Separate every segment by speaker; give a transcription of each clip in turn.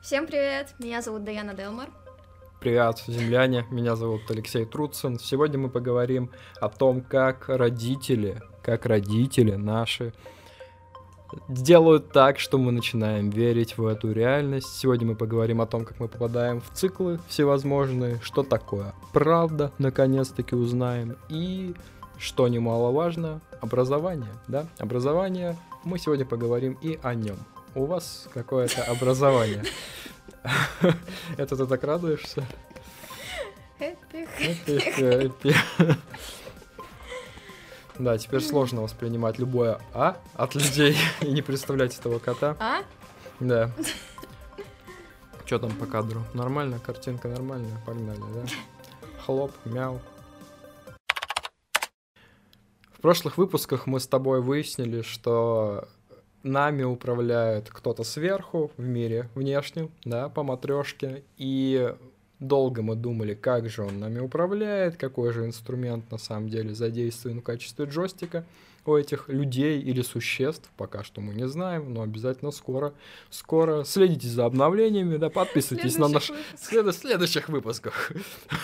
Speaker 1: Всем привет, меня зовут Даяна Делмар.
Speaker 2: Привет, земляне, меня зовут Алексей Труцин. Сегодня мы поговорим о том, как родители, как родители наши делают так, что мы начинаем верить в эту реальность. Сегодня мы поговорим о том, как мы попадаем в циклы всевозможные, что такое правда, наконец-таки узнаем, и, что немаловажно, образование, да? Образование, мы сегодня поговорим и о нем. У вас какое-то образование. Это ты так радуешься? Да, теперь сложно воспринимать любое «а» от людей и не представлять этого кота.
Speaker 1: А?
Speaker 2: Да. Что там по кадру? Нормально? Картинка нормальная? Погнали, да? Хлоп, мяу. В прошлых выпусках мы с тобой выяснили, что нами управляет кто-то сверху в мире внешнем, да, по матрешке, и долго мы думали, как же он нами управляет, какой же инструмент на самом деле задействован в качестве джойстика у этих людей или существ, пока что мы не знаем, но обязательно скоро, скоро следите за обновлениями, да, подписывайтесь на наш след... следующих выпусках.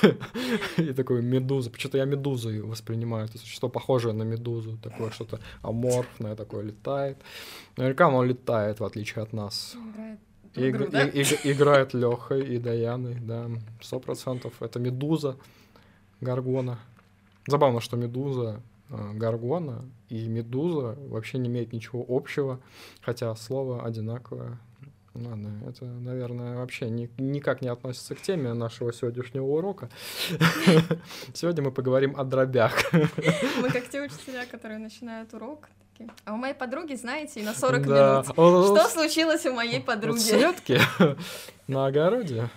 Speaker 2: И такой медуза, почему-то я медузу воспринимаю, это существо похожее на медузу, такое что-то аморфное такое летает. Наверняка оно летает, в отличие от нас.
Speaker 1: Игр, игру, да?
Speaker 2: и, и, играет Лехой и Даяной, да, сто процентов. Это Медуза, Гаргона. Забавно, что Медуза, Гаргона и Медуза вообще не имеют ничего общего, хотя слово одинаковое. Ладно, это, наверное, вообще ни, никак не относится к теме нашего сегодняшнего урока. Сегодня мы поговорим о дробях.
Speaker 1: Мы как те учителя, которые начинают урок, а у моей подруги, знаете, на 40 да. минут. Что случилось у моей подруги?
Speaker 2: Светки на огороде.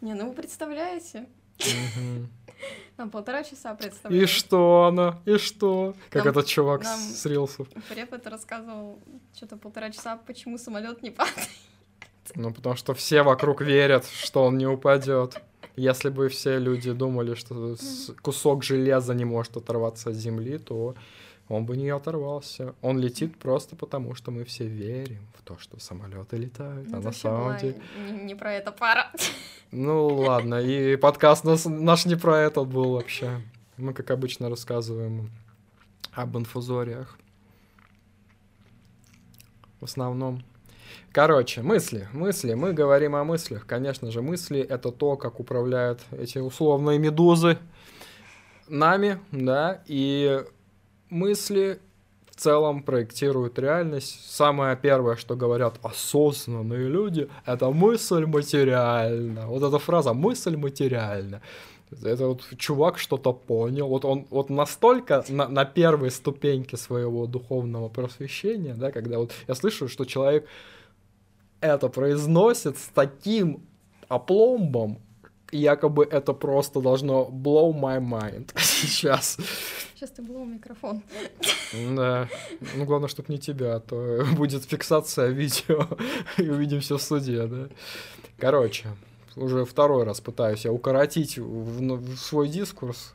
Speaker 1: Не, ну вы представляете? Нам полтора часа
Speaker 2: представляете. И что она? И что? Как нам, этот чувак нам с рилсов.
Speaker 1: Препод рассказывал что-то полтора часа, почему самолет не падает.
Speaker 2: Ну, потому что все вокруг верят, что он не упадет. Если бы все люди думали, что кусок железа не может оторваться от земли, то он бы не оторвался. Он летит просто потому, что мы все верим в то, что самолеты летают,
Speaker 1: а
Speaker 2: на самом деле...
Speaker 1: Не, не про это пара.
Speaker 2: Ну ладно, и подкаст наш не про это был вообще. Мы, как обычно, рассказываем об инфузориях. В основном. Короче, мысли, мысли. Мы говорим о мыслях. Конечно же, мысли — это то, как управляют эти условные медузы нами, да, и мысли в целом проектируют реальность. Самое первое, что говорят осознанные люди, это мысль материальна. Вот эта фраза «мысль материальна». Это вот чувак что-то понял. Вот он вот настолько на, на первой ступеньке своего духовного просвещения, да, когда вот я слышу, что человек это произносит с таким опломбом, якобы это просто должно blow my mind сейчас.
Speaker 1: Сейчас ты был микрофон.
Speaker 2: Да. Ну, главное, чтобы не тебя, а то будет фиксация видео, и увидимся в суде, да. Короче, уже второй раз пытаюсь я укоротить в, ну, в свой дискурс.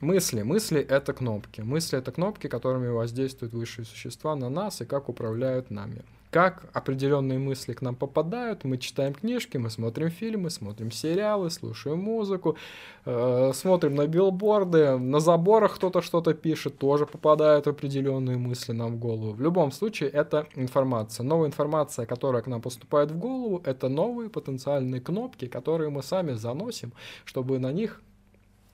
Speaker 2: Мысли. Мысли — это кнопки. Мысли — это кнопки, которыми воздействуют высшие существа на нас и как управляют нами как определенные мысли к нам попадают. Мы читаем книжки, мы смотрим фильмы, смотрим сериалы, слушаем музыку, э, смотрим на билборды, на заборах кто-то что-то пишет, тоже попадают определенные мысли нам в голову. В любом случае, это информация. Новая информация, которая к нам поступает в голову, это новые потенциальные кнопки, которые мы сами заносим, чтобы на них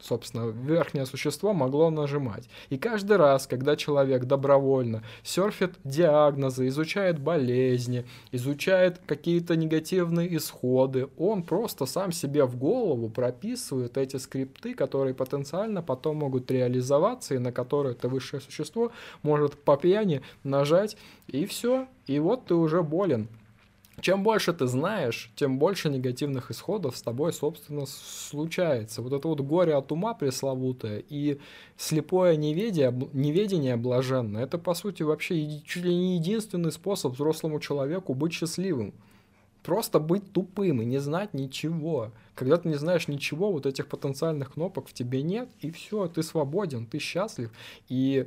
Speaker 2: собственно, верхнее существо могло нажимать. И каждый раз, когда человек добровольно серфит диагнозы, изучает болезни, изучает какие-то негативные исходы, он просто сам себе в голову прописывает эти скрипты, которые потенциально потом могут реализоваться, и на которые это высшее существо может по пьяни нажать, и все. И вот ты уже болен. Чем больше ты знаешь, тем больше негативных исходов с тобой, собственно, случается. Вот это вот горе от ума пресловутое и слепое неведение, неведение блаженное, это, по сути, вообще чуть ли не единственный способ взрослому человеку быть счастливым. Просто быть тупым и не знать ничего. Когда ты не знаешь ничего, вот этих потенциальных кнопок в тебе нет, и все, ты свободен, ты счастлив. И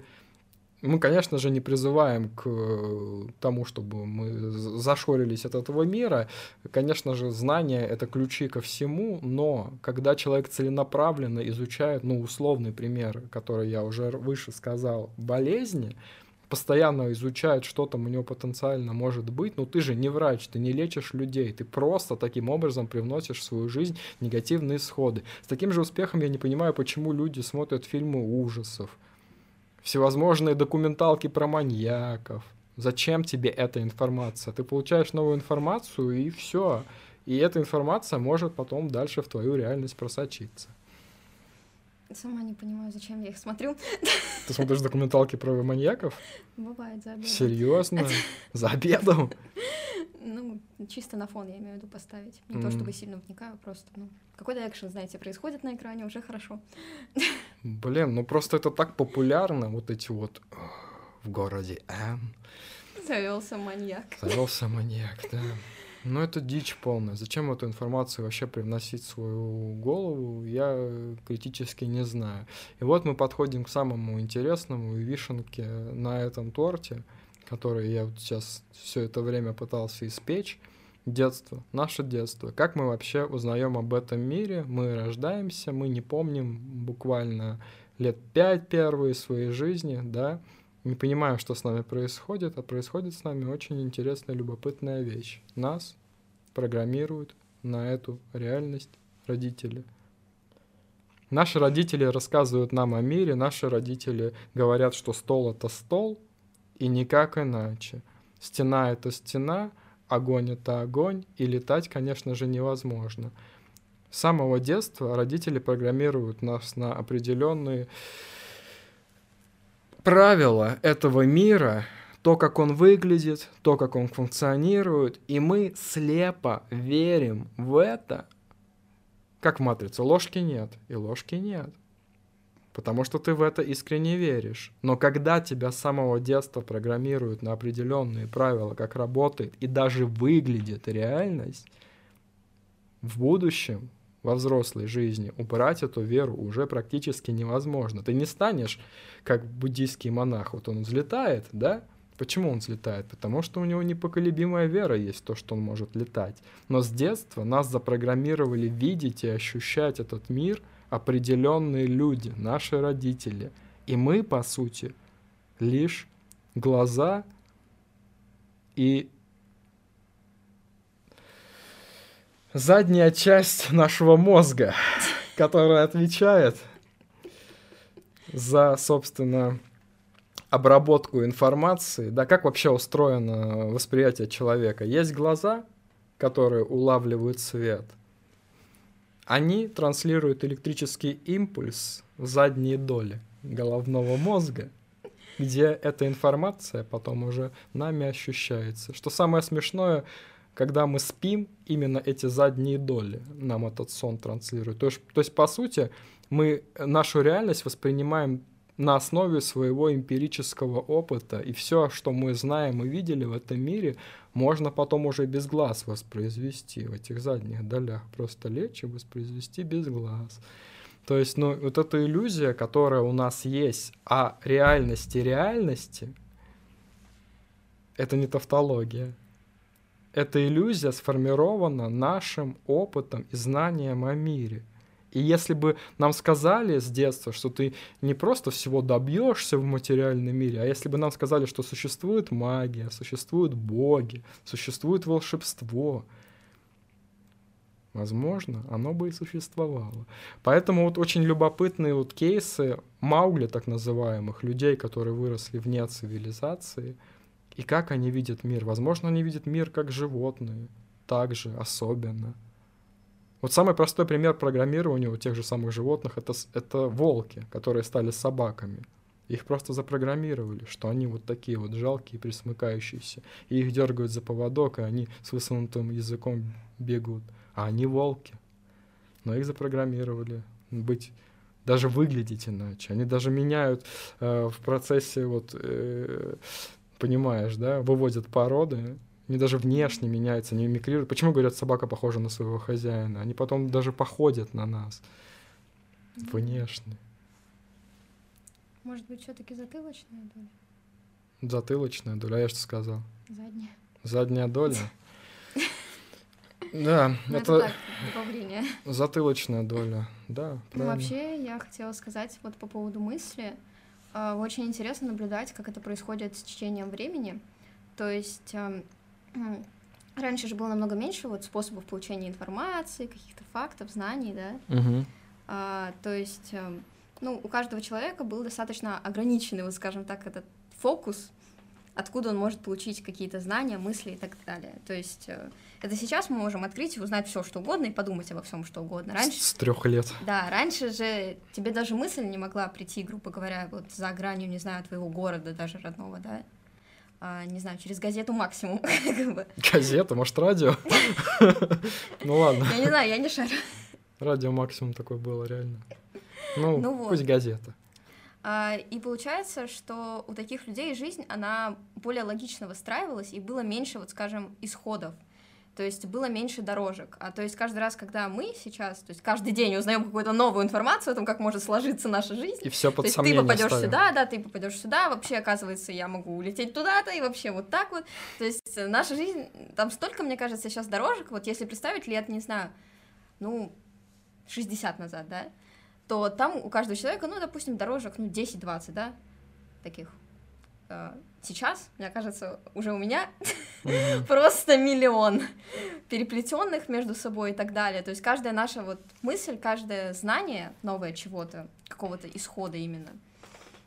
Speaker 2: Мы, конечно же, не призываем к э, тому, чтобы мы зашорились от этого мира. Конечно же, знания — это ключи ко всему, но когда человек целенаправленно изучает, ну, условный пример, который я уже выше сказал, болезни, постоянно изучает, что там у него потенциально может быть, ну ты же не врач, ты не лечишь людей, ты просто таким образом привносишь в свою жизнь негативные исходы. С таким же успехом я не понимаю, почему люди смотрят фильмы ужасов, всевозможные документалки про маньяков. Зачем тебе эта информация? Ты получаешь новую информацию и все. И эта информация может потом дальше в твою реальность просочиться.
Speaker 1: Сама не понимаю, зачем я их смотрю.
Speaker 2: Ты смотришь документалки про маньяков?
Speaker 1: Бывает, за обедом.
Speaker 2: Серьезно? За обедом?
Speaker 1: Ну, чисто на фон, я имею в виду, поставить. Не то, чтобы сильно вникаю, просто, ну, какой-то экшен, знаете, происходит на экране, уже хорошо.
Speaker 2: Блин, ну просто это так популярно, вот эти вот в городе М.
Speaker 1: Завелся маньяк.
Speaker 2: Завелся маньяк, да. Ну, это дичь полная. Зачем эту информацию вообще привносить в свою голову, я критически не знаю. И вот мы подходим к самому интересному и вишенке на этом торте, который я вот сейчас все это время пытался испечь. Детство, наше детство. Как мы вообще узнаем об этом мире? Мы рождаемся, мы не помним буквально лет пять первые своей жизни, да, не понимаем, что с нами происходит, а происходит с нами очень интересная, любопытная вещь. Нас программируют на эту реальность родители. Наши родители рассказывают нам о мире, наши родители говорят, что стол это стол, и никак иначе. Стена это стена, огонь это огонь, и летать, конечно же, невозможно. С самого детства родители программируют нас на определенные правила этого мира, то, как он выглядит, то, как он функционирует, и мы слепо верим в это, как в «Матрице». Ложки нет, и ложки нет. Потому что ты в это искренне веришь. Но когда тебя с самого детства программируют на определенные правила, как работает и даже выглядит реальность, в будущем во взрослой жизни убрать эту веру уже практически невозможно. Ты не станешь как буддийский монах, вот он взлетает, да? Почему он взлетает? Потому что у него непоколебимая вера есть в то, что он может летать. Но с детства нас запрограммировали видеть и ощущать этот мир определенные люди, наши родители. И мы, по сути, лишь глаза и задняя часть нашего мозга, которая отвечает за, собственно, обработку информации, да, как вообще устроено восприятие человека. Есть глаза, которые улавливают свет. Они транслируют электрический импульс в задние доли головного мозга, где эта информация потом уже нами ощущается. Что самое смешное, когда мы спим, именно эти задние доли нам этот сон транслируют. То есть, то есть по сути, мы нашу реальность воспринимаем на основе своего эмпирического опыта, и все, что мы знаем и видели в этом мире, можно потом уже без глаз воспроизвести в этих задних долях. Просто лечь и воспроизвести без глаз. То есть, ну, вот эта иллюзия, которая у нас есть о реальности реальности, это не тавтология эта иллюзия сформирована нашим опытом и знанием о мире. И если бы нам сказали с детства, что ты не просто всего добьешься в материальном мире, а если бы нам сказали, что существует магия, существуют боги, существует волшебство, возможно, оно бы и существовало. Поэтому вот очень любопытные вот кейсы Маугли, так называемых, людей, которые выросли вне цивилизации — и как они видят мир. Возможно, они видят мир как животные, также особенно. Вот самый простой пример программирования у тех же самых животных это, это волки, которые стали собаками. Их просто запрограммировали, что они вот такие вот жалкие, присмыкающиеся. И их дергают за поводок, и они с высунутым языком бегут. А они волки. Но их запрограммировали быть даже выглядеть иначе. Они даже меняют э, в процессе вот э, понимаешь, да, выводят породы, они даже внешне меняются, не мимикрируют. Почему говорят, собака похожа на своего хозяина? Они потом даже походят на нас. Внешне.
Speaker 1: Может быть, все-таки затылочная доля?
Speaker 2: Затылочная доля, а я что сказал?
Speaker 1: Задняя.
Speaker 2: Задняя доля? Да,
Speaker 1: Ну,
Speaker 2: это
Speaker 1: так, добавление.
Speaker 2: затылочная доля, да,
Speaker 1: Ну,
Speaker 2: правильно.
Speaker 1: вообще, я хотела сказать вот по поводу мысли. А, Очень интересно наблюдать, как это происходит с течением времени. То есть эм, раньше же было намного меньше вот способов получения информации, каких-то фактов, знаний, да.
Speaker 2: Мгм.
Speaker 1: А, то есть, эм, ну, у каждого человека был достаточно ограниченный, вот скажем так, этот фокус, откуда он может получить какие-то знания, мысли и так далее. То есть э, это сейчас мы можем открыть и узнать все, что угодно, и подумать обо всем, что угодно. Раньше
Speaker 2: С трех лет.
Speaker 1: да, раньше же тебе даже мысль не могла прийти, грубо говоря, вот за гранью, не знаю, твоего города, даже родного, да? А, не знаю, через газету максимум.
Speaker 2: Газета, может, радио? Ну ладно,
Speaker 1: Я не знаю, я не шарю.
Speaker 2: радио максимум такое было, реально. Ну,
Speaker 1: Ну вот.
Speaker 2: пусть газета.
Speaker 1: А, И получается, что у таких людей жизнь, она более логично выстраивалась, и было меньше, вот скажем, исходов. То есть было меньше дорожек. А то есть каждый раз, когда мы сейчас, то есть каждый день узнаем какую-то новую информацию о том, как может сложиться наша жизнь,
Speaker 2: И все
Speaker 1: То
Speaker 2: под
Speaker 1: есть ты попадешь
Speaker 2: ставим.
Speaker 1: сюда, да, ты попадешь сюда, вообще, оказывается, я могу улететь туда-то, и вообще вот так вот. То есть э, наша жизнь, там столько, мне кажется, сейчас дорожек, вот если представить лет, не знаю, ну, 60 назад, да, то там у каждого человека, ну, допустим, дорожек, ну, 10-20, да, таких. Э, Сейчас, мне кажется, уже у меня
Speaker 2: Мгм.
Speaker 1: просто миллион переплетенных между собой и так далее. То есть каждая наша вот мысль, каждое знание новое чего-то, какого-то исхода именно,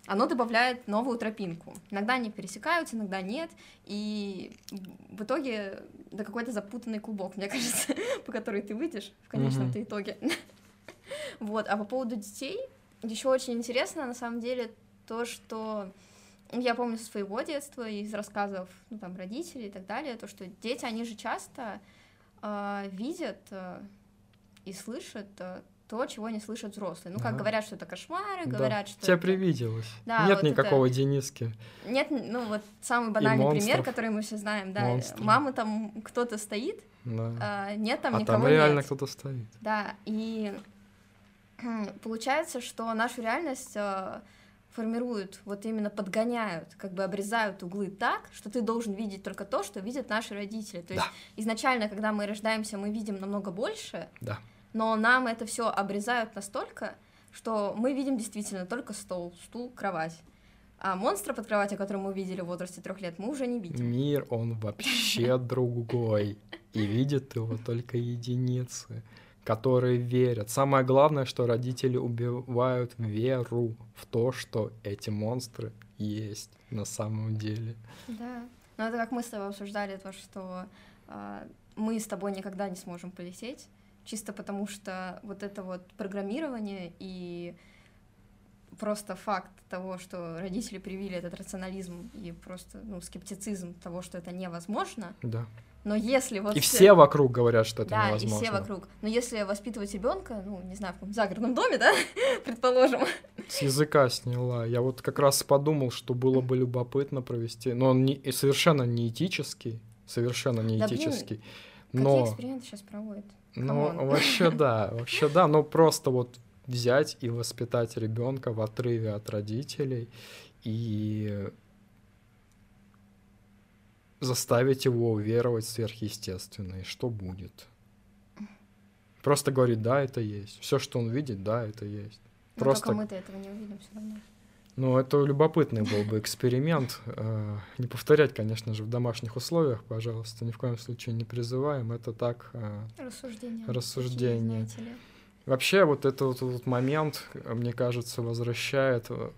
Speaker 1: оно добавляет новую тропинку. Иногда они пересекаются, иногда нет, и в итоге да какой-то запутанный клубок, мне кажется, по которой ты выйдешь в конечном-то итоге. Вот, а по поводу детей, еще очень интересно, на самом деле, то, что я помню со своего детства, из рассказов, ну, там, родителей и так далее, то, что дети, они же часто э, видят э, и слышат э, то, чего не слышат взрослые. Ну, как
Speaker 2: Ага.
Speaker 1: говорят, что это кошмары,
Speaker 2: Да.
Speaker 1: говорят, что
Speaker 2: Тебе
Speaker 1: это-
Speaker 2: привиделось.
Speaker 1: Да,
Speaker 2: Нет
Speaker 1: вот это-
Speaker 2: никакого Дениски.
Speaker 1: Нет, ну, вот самый банальный пример,
Speaker 2: монстров.
Speaker 1: который мы все знаем, да,
Speaker 2: Монстры.
Speaker 1: мама там кто-то стоит,
Speaker 2: Да.
Speaker 1: а нет там
Speaker 2: а
Speaker 1: никого
Speaker 2: там реально
Speaker 1: нет.
Speaker 2: кто-то стоит.
Speaker 1: Да, и получается, что нашу реальность э, формируют, вот именно подгоняют, как бы обрезают углы так, что ты должен видеть только то, что видят наши родители. То есть
Speaker 2: Да.
Speaker 1: изначально, когда мы рождаемся, мы видим намного больше,
Speaker 2: Да.
Speaker 1: но нам это все обрезают настолько, что мы видим действительно только стол, стул, кровать. А монстра под кроватью, который мы видели в возрасте трех лет, мы уже не видим.
Speaker 2: Мир, он вообще другой. И видят его только единицы, которые верят. Самое главное, что родители убивают веру в то, что эти монстры есть на самом деле.
Speaker 1: Да. Ну, это как мы с тобой обсуждали то, что а, мы с тобой никогда не сможем полететь, чисто потому что вот это вот программирование и просто факт того, что родители привили этот рационализм и просто, ну, скептицизм того, что это невозможно.
Speaker 2: Да.
Speaker 1: Но если вот...
Speaker 2: И все вокруг говорят, что это
Speaker 1: Да,
Speaker 2: невозможно.
Speaker 1: и все вокруг. Но если воспитывать ребенка, ну, не знаю, в каком загородном доме, да, предположим,
Speaker 2: С языка сняла. Я вот как раз подумал, что было бы любопытно провести. Но он не, совершенно не этический. Совершенно не
Speaker 1: Да, блин,
Speaker 2: этический.
Speaker 1: какие
Speaker 2: Но,
Speaker 1: эксперименты сейчас проводят?
Speaker 2: ну, вообще да, вообще да. Но просто вот взять и воспитать ребенка в отрыве от родителей и заставить его уверовать в сверхъестественное. Что будет? Просто говорит, да, это есть. Все, что он видит, да, это есть.
Speaker 1: Ну,
Speaker 2: Просто
Speaker 1: мы-то этого не увидим все равно.
Speaker 2: Ну, это любопытный был бы эксперимент. Э, Не повторять, конечно же, в домашних условиях, пожалуйста, ни в коем случае не призываем. Это так. э,
Speaker 1: такие, знаете ли.
Speaker 2: Вообще, вот этот вот момент, мне кажется, возвращает э,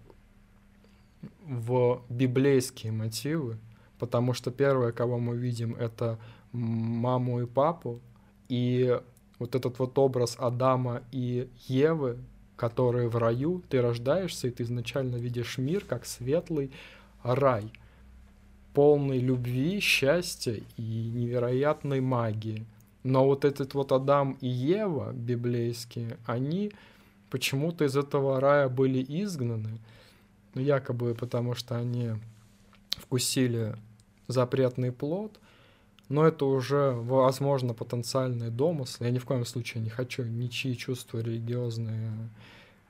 Speaker 2: в библейские мотивы, потому что первое, кого мы видим, это маму и папу, и вот этот вот образ Адама и Евы, которые в раю, ты рождаешься, и ты изначально видишь мир как светлый рай, полный любви, счастья и невероятной магии. Но вот этот вот Адам и Ева библейские, они почему-то из этого рая были изгнаны, ну, якобы потому что они вкусили запретный плод, но это уже, возможно, потенциальный домысл. Я ни в коем случае не хочу ничьи чувства религиозные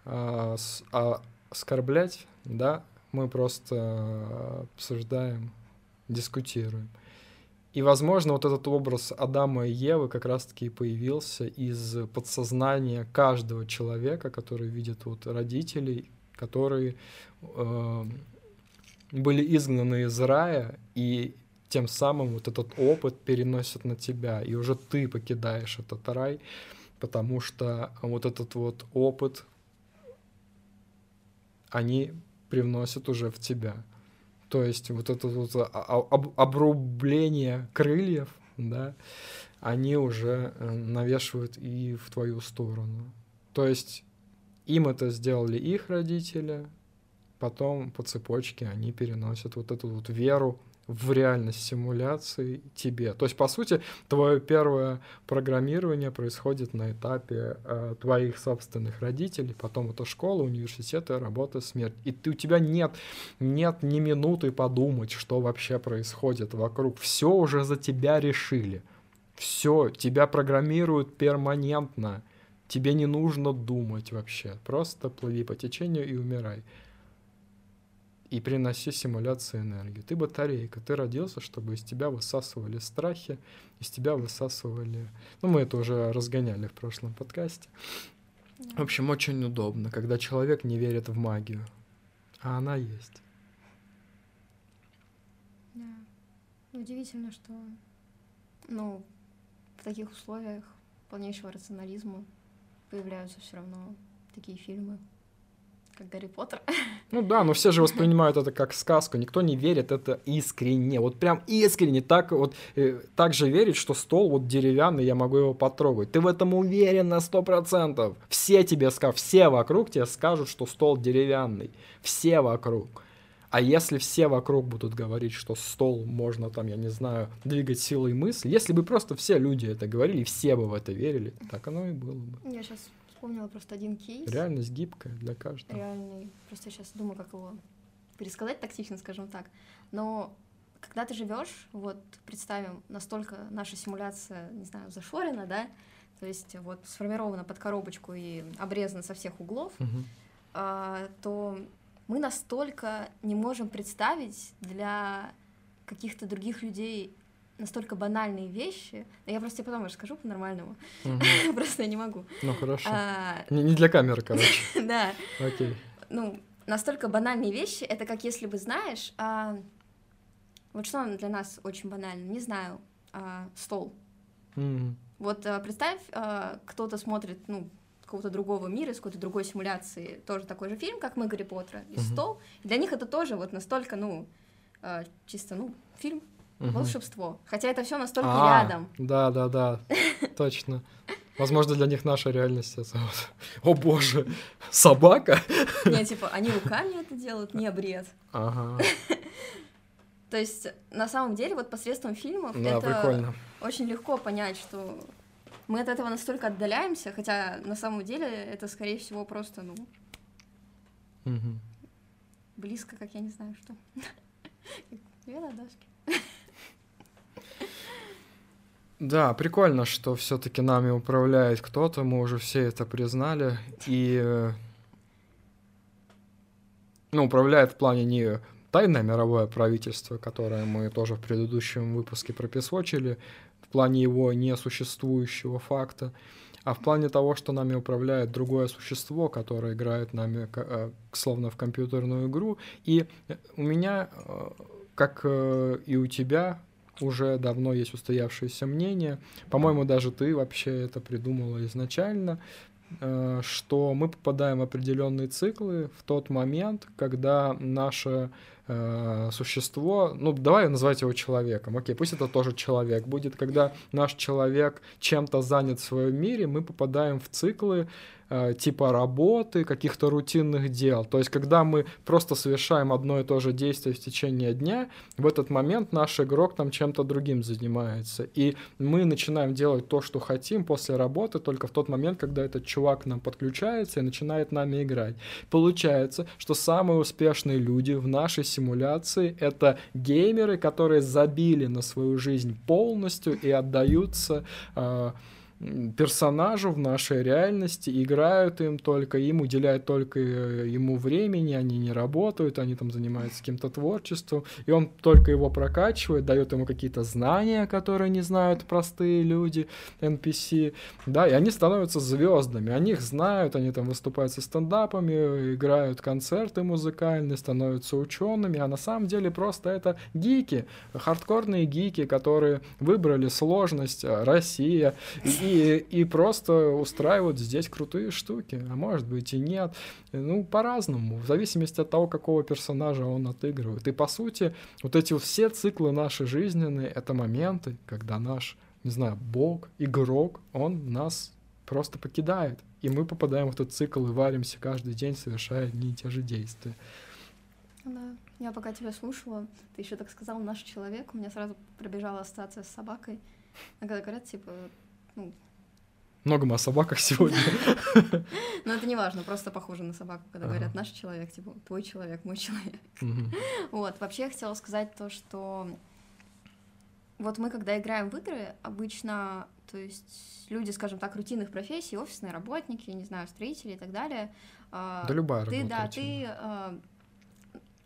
Speaker 2: а, с- а, оскорблять, да, Мы просто обсуждаем, дискутируем. И, возможно, вот этот образ Адама и Евы как раз-таки и появился из подсознания каждого человека, который видит вот родителей, которые э, были изгнаны из рая, и тем самым вот этот опыт переносят на тебя, и уже ты покидаешь этот рай, потому что вот этот вот опыт они привносят уже в тебя. То есть вот это вот об обрубление крыльев, да, они уже э, навешивают и в твою сторону. То есть им это сделали их родители, потом по цепочке они переносят вот эту вот веру в реальность симуляции тебе. То есть, по сути, твое первое программирование происходит на этапе э, твоих собственных родителей, потом это школа, университет, работа, смерть. И ты, у тебя нет, нет ни минуты подумать, что вообще происходит вокруг. Все уже за тебя решили. Все, тебя программируют перманентно. Тебе не нужно думать вообще. Просто плыви по течению и умирай и приноси симуляции энергии. Ты батарейка, ты родился, чтобы из тебя высасывали страхи, из тебя высасывали... Ну, мы это уже разгоняли в прошлом подкасте. В общем, очень удобно, когда человек не верит в магию, а она есть.
Speaker 1: Да. Удивительно, что ну, в таких условиях полнейшего рационализма появляются все равно такие фильмы как Гарри Поттер.
Speaker 2: Ну да, но все же воспринимают это как сказку, никто не верит это искренне, вот прям искренне, так вот, э, так же верит, что стол вот деревянный, я могу его потрогать. Ты в этом уверен на сто процентов. Все тебе скажут, все вокруг тебе скажут, что стол деревянный, все вокруг. А если все вокруг будут говорить, что стол можно там, я не знаю, двигать силой мысли, если бы просто все люди это говорили, все бы в это верили, так оно и было бы.
Speaker 1: Я сейчас вспомнила просто один кейс.
Speaker 2: Реальность гибкая для каждого.
Speaker 1: Реальный. Просто сейчас думаю, как его пересказать тактично, скажем так. Но когда ты живешь, вот представим, настолько наша симуляция, не знаю, зашорена, да, то есть вот сформирована под коробочку и обрезана со всех углов, uh-huh. а, то мы настолько не можем представить для каких-то других людей настолько банальные вещи. Я просто тебе потом расскажу по-нормальному. Угу. просто я не могу.
Speaker 2: Ну хорошо. А... Не, не для камеры, короче.
Speaker 1: да.
Speaker 2: Окей.
Speaker 1: Ну, настолько банальные вещи, это как если бы знаешь, а... вот что для нас очень банально, не знаю, а... стол.
Speaker 2: Mm.
Speaker 1: Вот а, представь, а, кто-то смотрит, ну, какого-то другого мира, из какой-то другой симуляции, тоже такой же фильм, как мы, Гарри Поттера, и mm-hmm. стол. И для них это тоже вот настолько, ну, а, чисто, ну, фильм, угу. волшебство. Хотя это все настолько а, рядом.
Speaker 2: Да, да, да, точно. Возможно, для них наша реальность это вот, о боже, собака?
Speaker 1: Не, типа, они руками это делают, не бред.
Speaker 2: Ага.
Speaker 1: То есть, на самом деле, вот посредством фильмов
Speaker 2: да,
Speaker 1: это
Speaker 2: прикольно.
Speaker 1: очень легко понять, что мы от этого настолько отдаляемся, хотя на самом деле это, скорее всего, просто, ну,
Speaker 2: угу.
Speaker 1: близко, как я не знаю, что. Две ладошки.
Speaker 2: Да, прикольно, что все-таки нами управляет кто-то, мы уже все это признали. И э, ну, управляет в плане не тайное мировое правительство, которое мы тоже в предыдущем выпуске пропесочили, в плане его несуществующего факта, а в плане того, что нами управляет другое существо, которое играет нами э, словно в компьютерную игру. И у меня, э, как и у тебя, уже давно есть устоявшееся мнение. По-моему, даже ты вообще это придумала изначально, э, что мы попадаем в определенные циклы в тот момент, когда наше э, существо, ну давай называть его человеком, окей, пусть это тоже человек будет, когда наш человек чем-то занят в своем мире, мы попадаем в циклы типа работы, каких-то рутинных дел. То есть, когда мы просто совершаем одно и то же действие в течение дня, в этот момент наш игрок там чем-то другим занимается. И мы начинаем делать то, что хотим после работы, только в тот момент, когда этот чувак к нам подключается и начинает нами играть. Получается, что самые успешные люди в нашей симуляции — это геймеры, которые забили на свою жизнь полностью и отдаются э, персонажу в нашей реальности, играют им только, им уделяют только э, ему времени, они не работают, они там занимаются каким-то творчеством, и он только его прокачивает, дает ему какие-то знания, которые не знают простые люди, NPC, да, и они становятся звездами, они их знают, они там выступают со стендапами, играют концерты музыкальные, становятся учеными, а на самом деле просто это гики, хардкорные гики, которые выбрали сложность, э, Россия, и и, просто устраивают здесь крутые штуки, а может быть и нет. Ну, по-разному, в зависимости от того, какого персонажа он отыгрывает. И, по сути, вот эти все циклы нашей жизненные — это моменты, когда наш, не знаю, бог, игрок, он нас просто покидает. И мы попадаем в этот цикл и варимся каждый день, совершая одни и те же действия.
Speaker 1: Да, я пока тебя слушала, ты еще так сказал наш человек, у меня сразу пробежала ассоциация с собакой. А когда говорят, типа, ну,
Speaker 2: много мы о собаках сегодня.
Speaker 1: Но это не важно, просто похоже на собаку, когда говорят наш человек, типа твой человек, мой человек. Вот, вообще я хотела сказать то, что вот мы, когда играем в игры, обычно, то есть люди, скажем так, рутинных профессий, офисные работники, не знаю, строители и так далее.
Speaker 2: А, да любая
Speaker 1: ты, Да, ты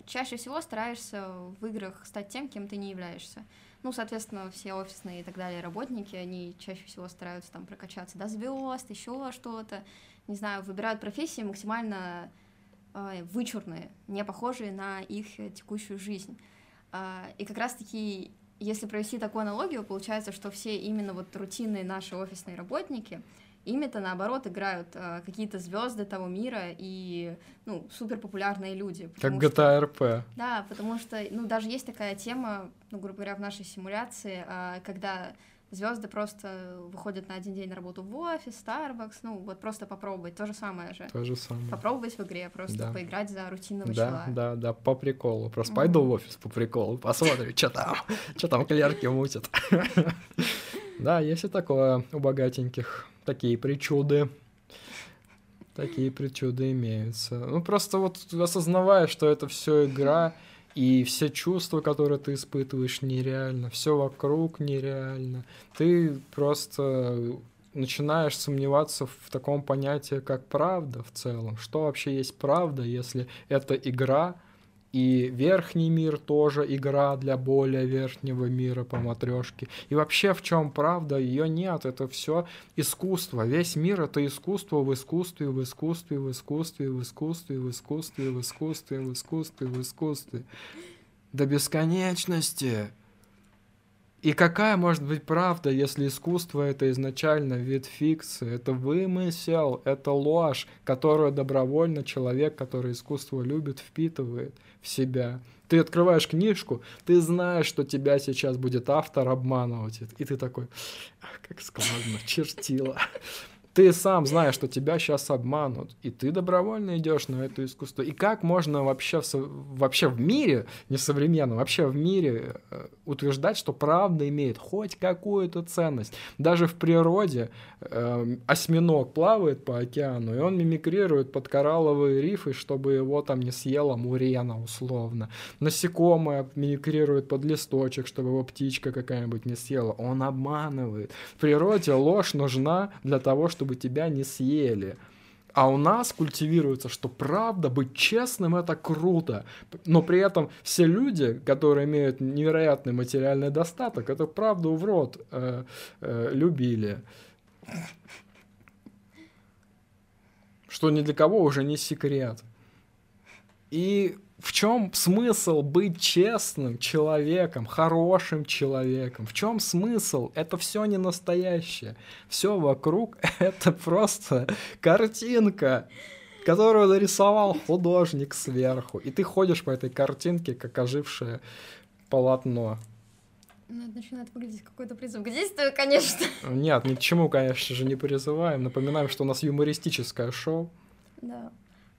Speaker 1: чаще всего стараешься в играх стать тем, кем ты не являешься. Ну, соответственно, все офисные и так далее работники, они чаще всего стараются там прокачаться до звезд, еще что-то. Не знаю, выбирают профессии максимально э, вычурные, не похожие на их текущую жизнь. Э, и как раз-таки, если провести такую аналогию, получается, что все именно вот рутинные наши офисные работники — Ими-то, наоборот, играют э, какие-то звезды того мира и, ну, супер популярные люди.
Speaker 2: Как GTA RP.
Speaker 1: Да, потому что, ну, даже есть такая тема, ну, грубо говоря, в нашей симуляции, э, когда звезды просто выходят на один день на работу в офис, Starbucks, ну, вот просто попробовать, то же самое же.
Speaker 2: То же самое.
Speaker 1: Попробовать в игре, просто да. поиграть за рутинного
Speaker 2: да,
Speaker 1: человека.
Speaker 2: Да, да, по приколу. Просто mm. пойду в офис по приколу, посмотрю, что там, что там клерки мутят. Да, есть и такое у богатеньких такие причуды. Такие причуды имеются. Ну, просто вот осознавая, что это все игра, и все чувства, которые ты испытываешь, нереально, все вокруг нереально. Ты просто начинаешь сомневаться в таком понятии, как правда в целом. Что вообще есть правда, если это игра, и верхний мир тоже игра для более верхнего мира по матрешке. И вообще в чем правда? Ее нет. Это все искусство. Весь мир это искусство в искусстве, в искусстве, в искусстве, в искусстве, в искусстве, в искусстве, в искусстве, в искусстве. До бесконечности. И какая может быть правда, если искусство это изначально вид фикции, это вымысел, это ложь, которую добровольно человек, который искусство любит, впитывает в себя. Ты открываешь книжку, ты знаешь, что тебя сейчас будет автор обманывать, и ты такой, как складно, чертила ты сам знаешь, что тебя сейчас обманут, и ты добровольно идешь на это искусство. И как можно вообще в, вообще в мире, не современном, вообще в мире э, утверждать, что правда имеет хоть какую-то ценность? Даже в природе э, осьминог плавает по океану, и он мимикрирует под коралловые рифы, чтобы его там не съела мурена условно. Насекомое мимикрирует под листочек, чтобы его птичка какая-нибудь не съела. Он обманывает. В природе ложь нужна для того, чтобы чтобы тебя не съели. А у нас культивируется, что правда, быть честным это круто. Но при этом все люди, которые имеют невероятный материальный достаток, это правду в рот э, э, любили. Что ни для кого уже не секрет. И в чем смысл быть честным человеком, хорошим человеком? В чем смысл? Это все не настоящее. Все вокруг это просто картинка, которую нарисовал художник сверху. И ты ходишь по этой картинке, как ожившее полотно.
Speaker 1: Ну, это начинает выглядеть какой-то призыв к действию, конечно.
Speaker 2: Нет, ни к чему, конечно же, не призываем. Напоминаем, что у нас юмористическое шоу.
Speaker 1: Да.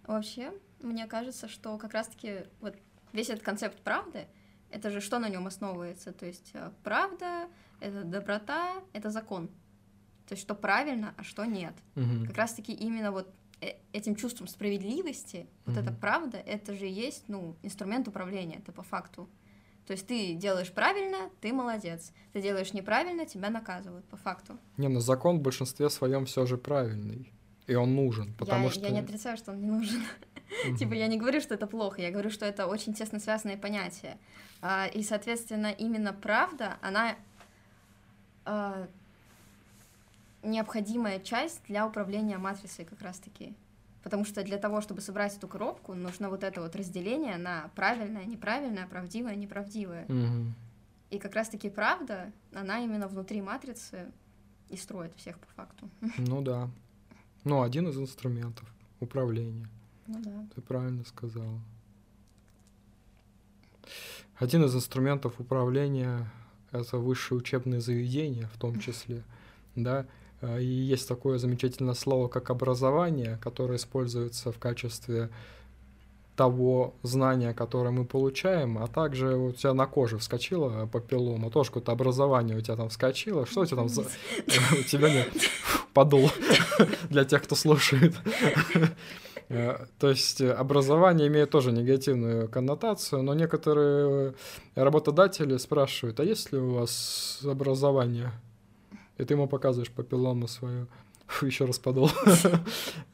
Speaker 1: Вообще, мне кажется, что как раз-таки вот весь этот концепт правды, это же что на нем основывается? То есть э, правда, это доброта, это закон. То есть что правильно, а что нет.
Speaker 2: Угу.
Speaker 1: Как раз-таки именно вот э, этим чувством справедливости, угу. вот эта правда, это же есть, ну, инструмент управления, это по факту. То есть ты делаешь правильно, ты молодец. Ты делаешь неправильно, тебя наказывают, по факту.
Speaker 2: Не, но закон в большинстве своем все же правильный. И он нужен, потому
Speaker 1: я,
Speaker 2: что...
Speaker 1: Я не отрицаю, что он не нужен. Типа я не говорю, что это плохо, я говорю, что это очень тесно связанные понятия. А, и, соответственно, именно правда, она а, необходимая часть для управления матрицей как раз-таки. Потому что для того, чтобы собрать эту коробку, нужно вот это вот разделение на правильное, неправильное, правдивое, неправдивое.
Speaker 2: Мгм.
Speaker 1: И как раз-таки правда, она именно внутри матрицы и строит всех по факту.
Speaker 2: Ну да. Ну, один из инструментов управления.
Speaker 1: Ну да.
Speaker 2: Ты правильно сказала. Один из инструментов управления — это высшие учебные заведения в том числе, да, А, и есть такое замечательное слово, как образование, которое используется в качестве того знания, которое мы получаем, а также у тебя на коже вскочила папиллома, тоже какое-то образование у тебя там вскочило, что у тебя там за... У тебя не подул для тех, кто слушает. Э, То есть э, образование имеет тоже негативную коннотацию, но некоторые работодатели спрашивают, а есть ли у вас образование? И ты ему показываешь папиллому свою. Еще раз подул.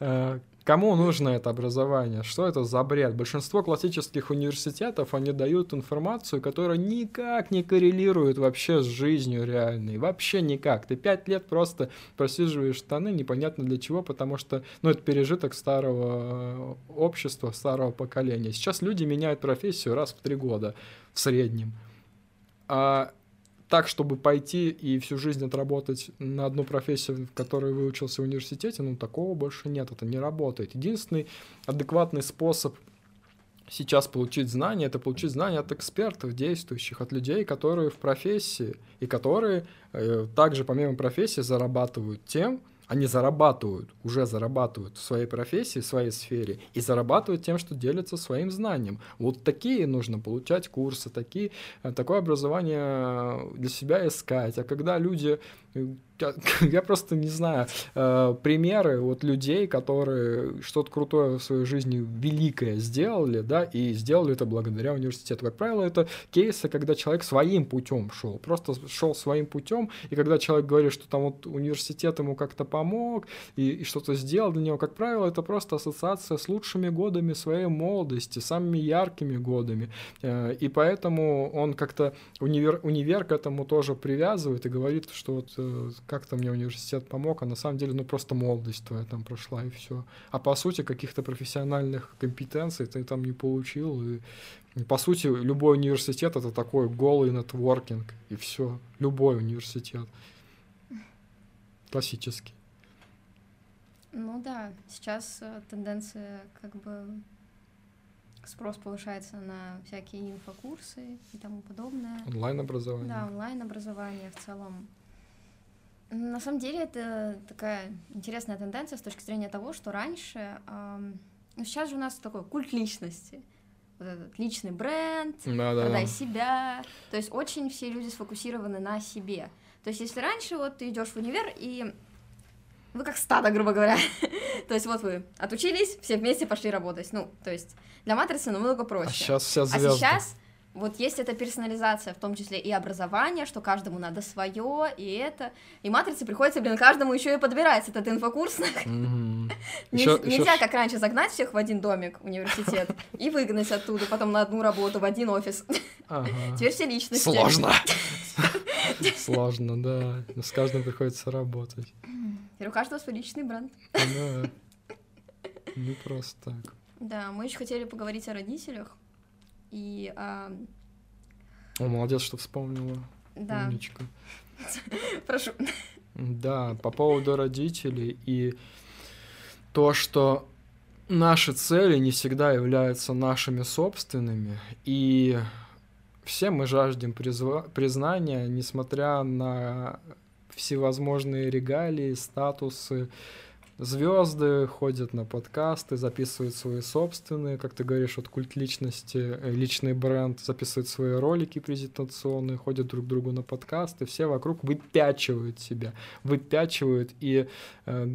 Speaker 2: Кому нужно это образование? Что это за бред? Большинство классических университетов, они дают информацию, которая никак не коррелирует вообще с жизнью реальной. Вообще никак. Ты пять лет просто просиживаешь штаны, непонятно для чего, потому что, ну, это пережиток старого э, общества, старого поколения. Сейчас люди меняют профессию раз в три года в среднем. А так, чтобы пойти и всю жизнь отработать на одну профессию, в которой выучился в университете, ну, такого больше нет, это не работает. Единственный адекватный способ сейчас получить знания, это получить знания от экспертов, действующих, от людей, которые в профессии, и которые э, также помимо профессии зарабатывают тем, они зарабатывают, уже зарабатывают в своей профессии, в своей сфере, и зарабатывают тем, что делятся своим знанием. Вот такие нужно получать курсы, такие, э, такое образование для себя искать. А когда люди я просто не знаю э, примеры вот людей, которые что-то крутое в своей жизни великое сделали, да, и сделали это благодаря университету. Как правило, это кейсы, когда человек своим путем шел, просто шел своим путем, и когда человек говорит, что там вот университет ему как-то помог и, и что-то сделал для него, как правило, это просто ассоциация с лучшими годами своей молодости, самыми яркими годами, э, и поэтому он как-то универ, универ к этому тоже привязывает и говорит, что вот э, как-то мне университет помог, а на самом деле, ну, просто молодость твоя там прошла, и все. А по сути, каких-то профессиональных компетенций ты там не получил, и по сути, любой университет это такой голый нетворкинг, и все. Любой университет. Классический.
Speaker 1: Ну да, сейчас э, тенденция как бы спрос повышается на всякие инфокурсы и тому подобное.
Speaker 2: Онлайн-образование.
Speaker 1: Да, онлайн-образование в целом. На самом деле это такая интересная тенденция с точки зрения того, что раньше, эм, ну сейчас же у нас такой культ личности, вот этот личный бренд,
Speaker 2: Да, да,
Speaker 1: продай
Speaker 2: да.
Speaker 1: себя, то есть очень все люди сфокусированы на себе. То есть если раньше вот ты идешь в универ и вы как стадо, грубо говоря. то есть вот вы отучились, все вместе пошли работать. Ну, то есть для матрицы намного проще.
Speaker 2: А сейчас все
Speaker 1: А
Speaker 2: звезды.
Speaker 1: сейчас вот есть эта персонализация, в том числе и образование, что каждому надо свое, и это. И матрице приходится, блин, каждому еще и подбирать этот инфокурс. Нельзя, как раньше, загнать всех в один домик, университет, и выгнать оттуда, потом на одну работу, в один офис.
Speaker 2: Ага.
Speaker 1: Теперь все личности.
Speaker 2: Сложно. Сложно, да. С каждым приходится работать.
Speaker 1: Теперь у каждого свой личный бренд.
Speaker 2: Да. Не просто так.
Speaker 1: Да, мы еще хотели поговорить о родителях. И, а,
Speaker 2: О, молодец, что вспомнила.
Speaker 1: да,
Speaker 2: Умничка.
Speaker 1: прошу.
Speaker 2: Да, по поводу родителей и то, что наши цели не всегда являются нашими собственными, и все мы жаждем призва- признания, несмотря на всевозможные регалии, статусы. Звезды ходят на подкасты, записывают свои собственные, как ты говоришь, вот культ личности, э, личный бренд, записывают свои ролики презентационные, ходят друг к другу на подкасты, все вокруг выпячивают себя, выпячивают и э,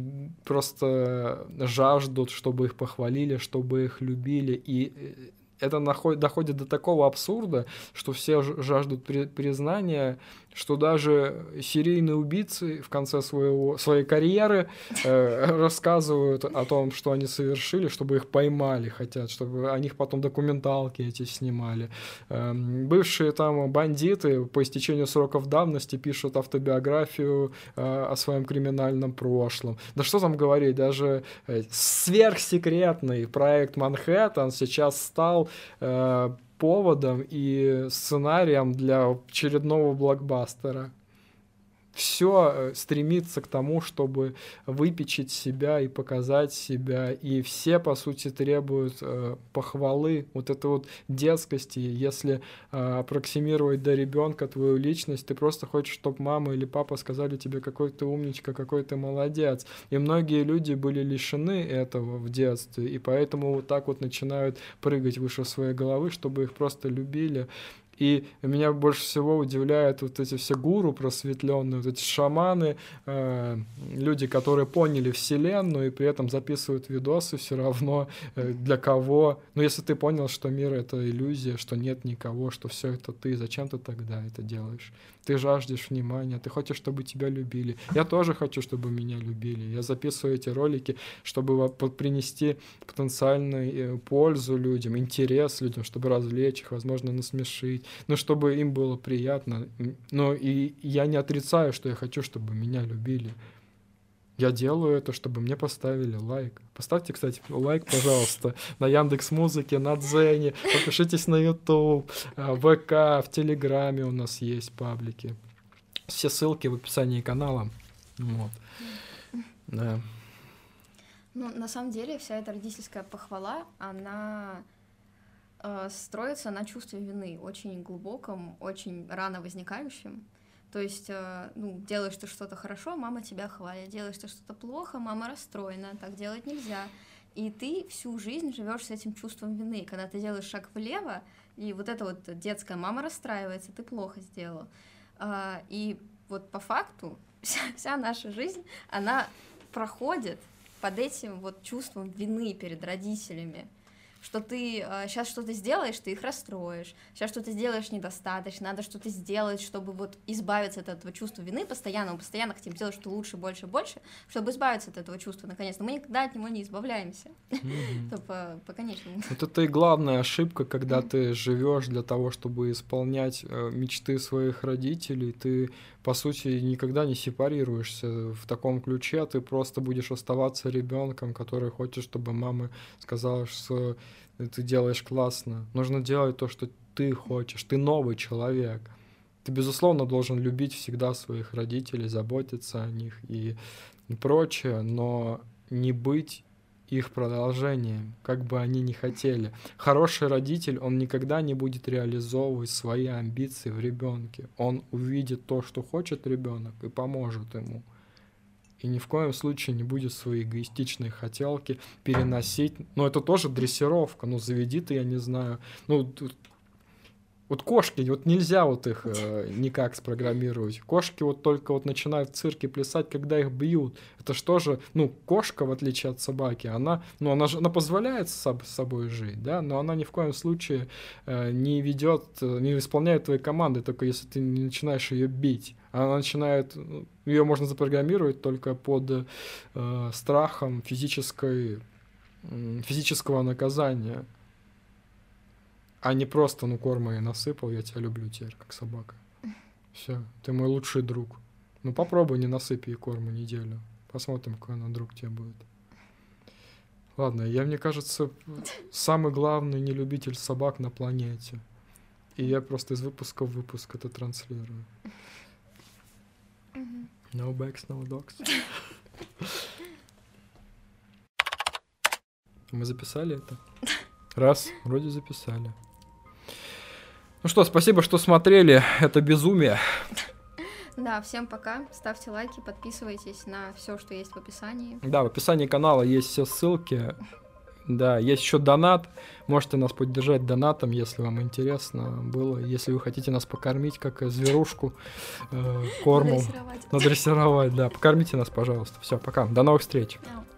Speaker 2: просто жаждут, чтобы их похвалили, чтобы их любили. И э, это находит, доходит до такого абсурда, что все жаждут при, признания, что даже серийные убийцы в конце своего, своей карьеры э, рассказывают о том, что они совершили, чтобы их поймали, хотят, чтобы о них потом документалки эти снимали. Э, бывшие там бандиты по истечению сроков давности пишут автобиографию э, о своем криминальном прошлом. Да что там говорить, даже э, сверхсекретный проект Манхэттен сейчас стал э, поводом и сценарием для очередного блокбастера все э, стремится к тому, чтобы выпечить себя и показать себя. И все, по сути, требуют э, похвалы, вот этой вот детскости. Если э, аппроксимировать до ребенка твою личность, ты просто хочешь, чтобы мама или папа сказали тебе, какой ты умничка, какой ты молодец. И многие люди были лишены этого в детстве, и поэтому вот так вот начинают прыгать выше своей головы, чтобы их просто любили. И меня больше всего удивляют вот эти все гуру просветленные, вот эти шаманы, э, люди, которые поняли Вселенную и при этом записывают видосы все равно э, для кого. Ну, если ты понял, что мир — это иллюзия, что нет никого, что все это ты, зачем ты тогда это делаешь? Ты жаждешь внимания, ты хочешь, чтобы тебя любили. Я тоже хочу, чтобы меня любили. Я записываю эти ролики, чтобы принести потенциальную э, пользу людям, интерес людям, чтобы развлечь их, возможно, насмешить ну, чтобы им было приятно. Но и я не отрицаю, что я хочу, чтобы меня любили. Я делаю это, чтобы мне поставили лайк. Поставьте, кстати, лайк, пожалуйста, на Яндекс Музыке, на Дзене, подпишитесь на YouTube, э, ВК, в Телеграме у нас есть паблики. Все ссылки в описании канала. Вот. Да.
Speaker 1: Ну, на самом деле, вся эта родительская похвала, она э, строится на чувстве вины, очень глубоком, очень рано возникающем. То есть, э, ну, делаешь ты что-то хорошо, мама тебя хвалит, делаешь ты что-то плохо, мама расстроена, так делать нельзя. И ты всю жизнь живешь с этим чувством вины. Когда ты делаешь шаг влево, и вот эта вот детская мама расстраивается, ты плохо сделал. Э, и вот по факту вся, вся наша жизнь, она проходит под этим вот чувством вины перед родителями что ты э, сейчас что-то сделаешь, ты их расстроишь, сейчас что-то сделаешь недостаточно, надо что-то сделать, чтобы вот избавиться от этого чувства вины постоянно, мы постоянно хотим делать что лучше, больше, больше, чтобы избавиться от этого чувства наконец-то. Мы никогда от него не избавляемся, по, по конечному.
Speaker 2: Вот это и главная ошибка, когда ты живешь для того, чтобы исполнять э, мечты своих родителей, ты по сути, никогда не сепарируешься в таком ключе, ты просто будешь оставаться ребенком, который хочет, чтобы мама сказала, что ты делаешь классно. Нужно делать то, что ты хочешь. Ты новый человек. Ты, безусловно, должен любить всегда своих родителей, заботиться о них и прочее, но не быть их продолжением, как бы они ни хотели. Хороший родитель, он никогда не будет реализовывать свои амбиции в ребенке. Он увидит то, что хочет ребенок, и поможет ему. И ни в коем случае не будет свои эгоистичные хотелки переносить. Но это тоже дрессировка. Ну, заведи ты, я не знаю. Ну, вот кошки, вот нельзя вот их э, никак спрограммировать. Кошки вот только вот начинают в цирке плясать, когда их бьют. Это что же, ну, кошка, в отличие от собаки, она, ну, она, же, она позволяет с, с собой жить, да, но она ни в коем случае э, не ведет, э, не исполняет твои команды, только если ты не начинаешь ее бить. Она начинает, ну, ее можно запрограммировать только под э, страхом физической, физического наказания а не просто, ну, корма я насыпал, я тебя люблю теперь, как собака. Все, ты мой лучший друг. Ну, попробуй не насыпь ей корма неделю. Посмотрим, какой она друг тебе будет. Ладно, я, мне кажется, самый главный нелюбитель собак на планете. И я просто из выпуска в выпуск это транслирую. No backs, no dogs. Мы записали это? Раз, вроде записали. Ну что, спасибо, что смотрели. Это безумие.
Speaker 1: Да, всем пока. Ставьте лайки, подписывайтесь на все, что есть в описании.
Speaker 2: Да, в описании канала есть все ссылки. Да, есть еще донат. Можете нас поддержать донатом, если вам интересно было. Если вы хотите нас покормить, как зверушку, э, кормом. Надрессировать. Надрессировать, да. Покормите нас, пожалуйста. Все, пока. До новых встреч. Yeah.